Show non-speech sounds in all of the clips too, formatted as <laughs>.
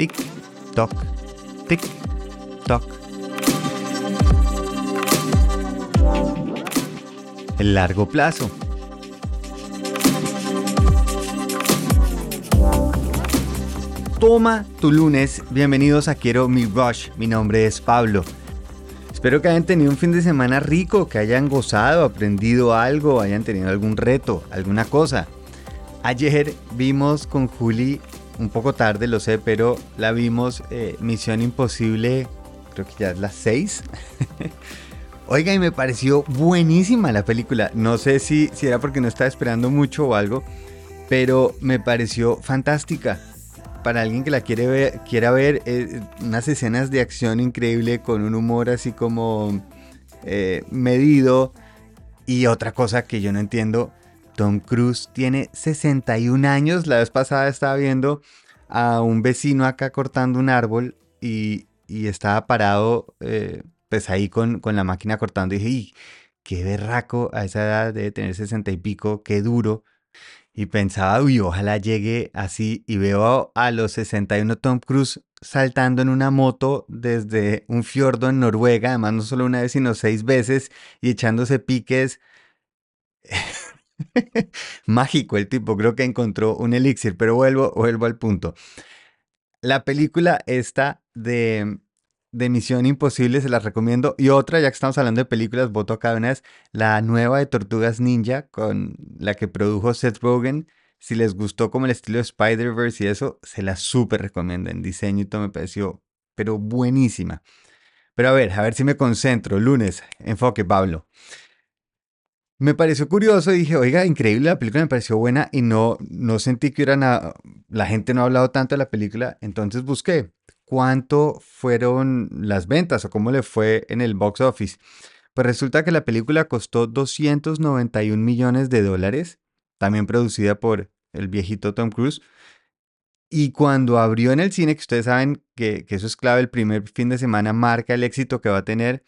Tic, toc, tic, toc. El largo plazo. Toma tu lunes, bienvenidos a Quiero mi Rush, mi nombre es Pablo. Espero que hayan tenido un fin de semana rico, que hayan gozado, aprendido algo, hayan tenido algún reto, alguna cosa. Ayer vimos con Juli, un poco tarde lo sé, pero la vimos eh, Misión Imposible, creo que ya es las 6. <laughs> Oiga, y me pareció buenísima la película. No sé si, si era porque no estaba esperando mucho o algo, pero me pareció fantástica. Para alguien que la quiere ver, quiera ver eh, unas escenas de acción increíble con un humor así como eh, medido. Y otra cosa que yo no entiendo, Tom Cruise tiene 61 años. La vez pasada estaba viendo a un vecino acá cortando un árbol y, estaba parado eh, pues ahí con, la máquina cortando. Y dije, qué berraco a esa edad de tener 60 y pico, qué duro. Y pensaba, uy, ojalá llegue así y veo a los 61 Tom Cruise saltando en una moto desde un fiordo en Noruega, además no solo una vez, sino seis veces y echándose piques. <laughs> <laughs> Mágico el tipo, creo que encontró un elixir, pero vuelvo, vuelvo al punto. La película esta de, de Misión Imposible se la recomiendo. Y otra, ya que estamos hablando de películas, voto acá una vez, la nueva de Tortugas Ninja, con la que produjo Seth Rogen. Si les gustó como el estilo de Spider-Verse y eso, se la súper recomiendo. En diseño y todo me pareció, pero buenísima. Pero a ver, a ver si me concentro. Lunes, enfoque, Pablo. Me pareció curioso dije, oiga, increíble, la película me pareció buena y no, no sentí que era nada, la gente no ha hablado tanto de la película, entonces busqué cuánto fueron las ventas o cómo le fue en el box office. Pues resulta que la película costó 291 millones de dólares, también producida por el viejito Tom Cruise. Y cuando abrió en el cine, que ustedes saben que, que eso es clave, el primer fin de semana marca el éxito que va a tener,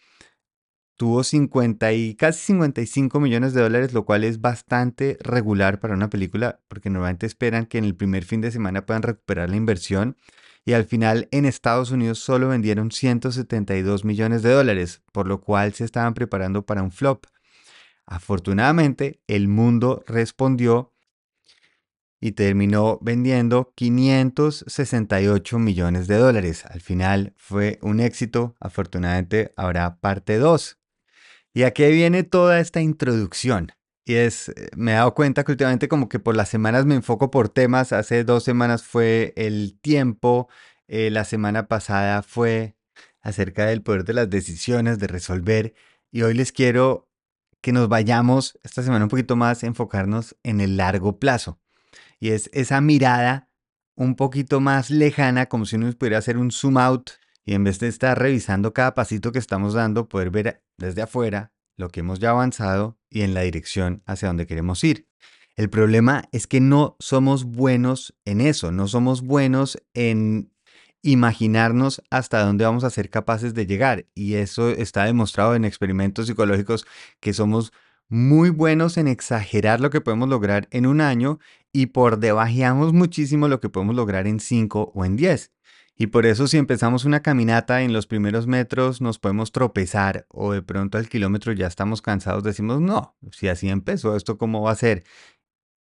tuvo 50 y casi 55 millones de dólares, lo cual es bastante regular para una película, porque normalmente esperan que en el primer fin de semana puedan recuperar la inversión. Y al final en Estados Unidos solo vendieron 172 millones de dólares, por lo cual se estaban preparando para un flop. Afortunadamente, el mundo respondió y terminó vendiendo 568 millones de dólares. Al final fue un éxito. Afortunadamente habrá parte 2. Y aquí viene toda esta introducción. Y es, eh, me he dado cuenta que últimamente como que por las semanas me enfoco por temas. Hace dos semanas fue el tiempo, eh, la semana pasada fue acerca del poder de las decisiones, de resolver. Y hoy les quiero que nos vayamos esta semana un poquito más, enfocarnos en el largo plazo. Y es esa mirada un poquito más lejana, como si uno pudiera hacer un zoom out y en vez de estar revisando cada pasito que estamos dando, poder ver desde afuera lo que hemos ya avanzado y en la dirección hacia donde queremos ir. El problema es que no somos buenos en eso, no somos buenos en imaginarnos hasta dónde vamos a ser capaces de llegar. Y eso está demostrado en experimentos psicológicos que somos muy buenos en exagerar lo que podemos lograr en un año y por debajeamos muchísimo lo que podemos lograr en cinco o en diez. Y por eso si empezamos una caminata en los primeros metros nos podemos tropezar o de pronto al kilómetro ya estamos cansados, decimos, no, si así empezó, ¿esto cómo va a ser?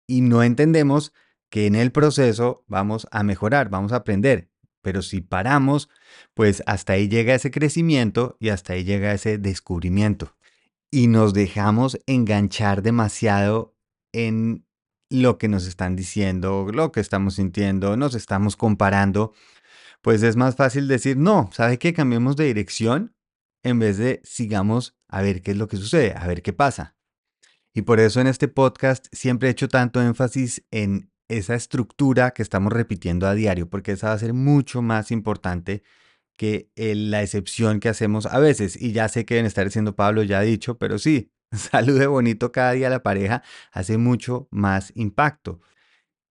Y no entendemos que en el proceso vamos a mejorar, vamos a aprender. Pero si paramos, pues hasta ahí llega ese crecimiento y hasta ahí llega ese descubrimiento. Y nos dejamos enganchar demasiado en lo que nos están diciendo, lo que estamos sintiendo, nos estamos comparando pues es más fácil decir, no, ¿sabe qué? Cambiemos de dirección en vez de sigamos a ver qué es lo que sucede, a ver qué pasa. Y por eso en este podcast siempre he hecho tanto énfasis en esa estructura que estamos repitiendo a diario, porque esa va a ser mucho más importante que la excepción que hacemos a veces. Y ya sé que deben estar diciendo Pablo, ya ha dicho, pero sí, <laughs> salude bonito cada día a la pareja hace mucho más impacto.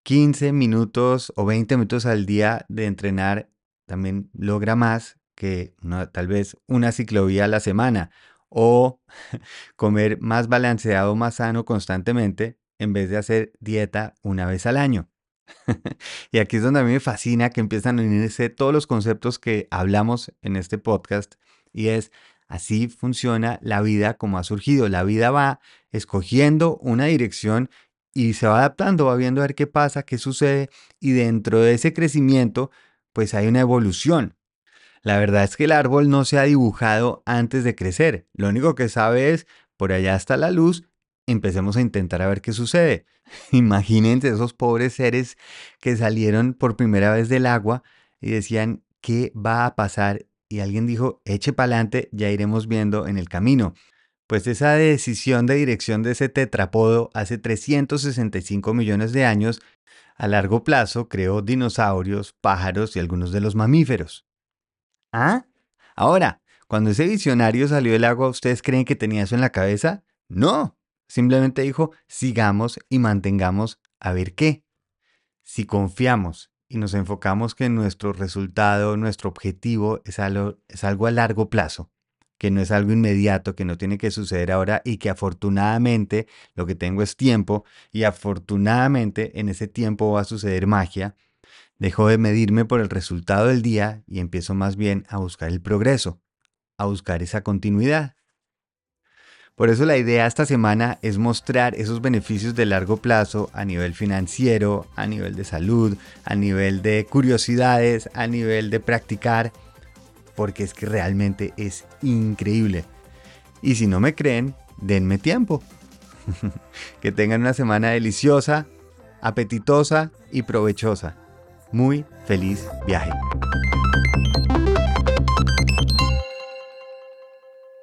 15 minutos o 20 minutos al día de entrenar también logra más que tal vez una ciclovía a la semana o <laughs> comer más balanceado, más sano constantemente en vez de hacer dieta una vez al año. <laughs> y aquí es donde a mí me fascina que empiezan a unirse todos los conceptos que hablamos en este podcast y es así funciona la vida como ha surgido. La vida va escogiendo una dirección y se va adaptando, va viendo a ver qué pasa, qué sucede y dentro de ese crecimiento pues hay una evolución. La verdad es que el árbol no se ha dibujado antes de crecer. Lo único que sabe es, por allá está la luz, empecemos a intentar a ver qué sucede. <laughs> Imagínense esos pobres seres que salieron por primera vez del agua y decían, ¿qué va a pasar? Y alguien dijo, eche para adelante, ya iremos viendo en el camino. Pues esa decisión de dirección de ese tetrapodo hace 365 millones de años, a largo plazo creó dinosaurios, pájaros y algunos de los mamíferos. ¿Ah? Ahora, cuando ese visionario salió del agua, ¿ustedes creen que tenía eso en la cabeza? No, simplemente dijo, sigamos y mantengamos a ver qué. Si confiamos y nos enfocamos que nuestro resultado, nuestro objetivo es algo, es algo a largo plazo, que no es algo inmediato, que no tiene que suceder ahora y que afortunadamente lo que tengo es tiempo y afortunadamente en ese tiempo va a suceder magia, Dejo de medirme por el resultado del día y empiezo más bien a buscar el progreso, a buscar esa continuidad. Por eso la idea esta semana es mostrar esos beneficios de largo plazo a nivel financiero, a nivel de salud, a nivel de curiosidades, a nivel de practicar, porque es que realmente es increíble. Y si no me creen, denme tiempo. <laughs> que tengan una semana deliciosa, apetitosa y provechosa. Muy feliz viaje.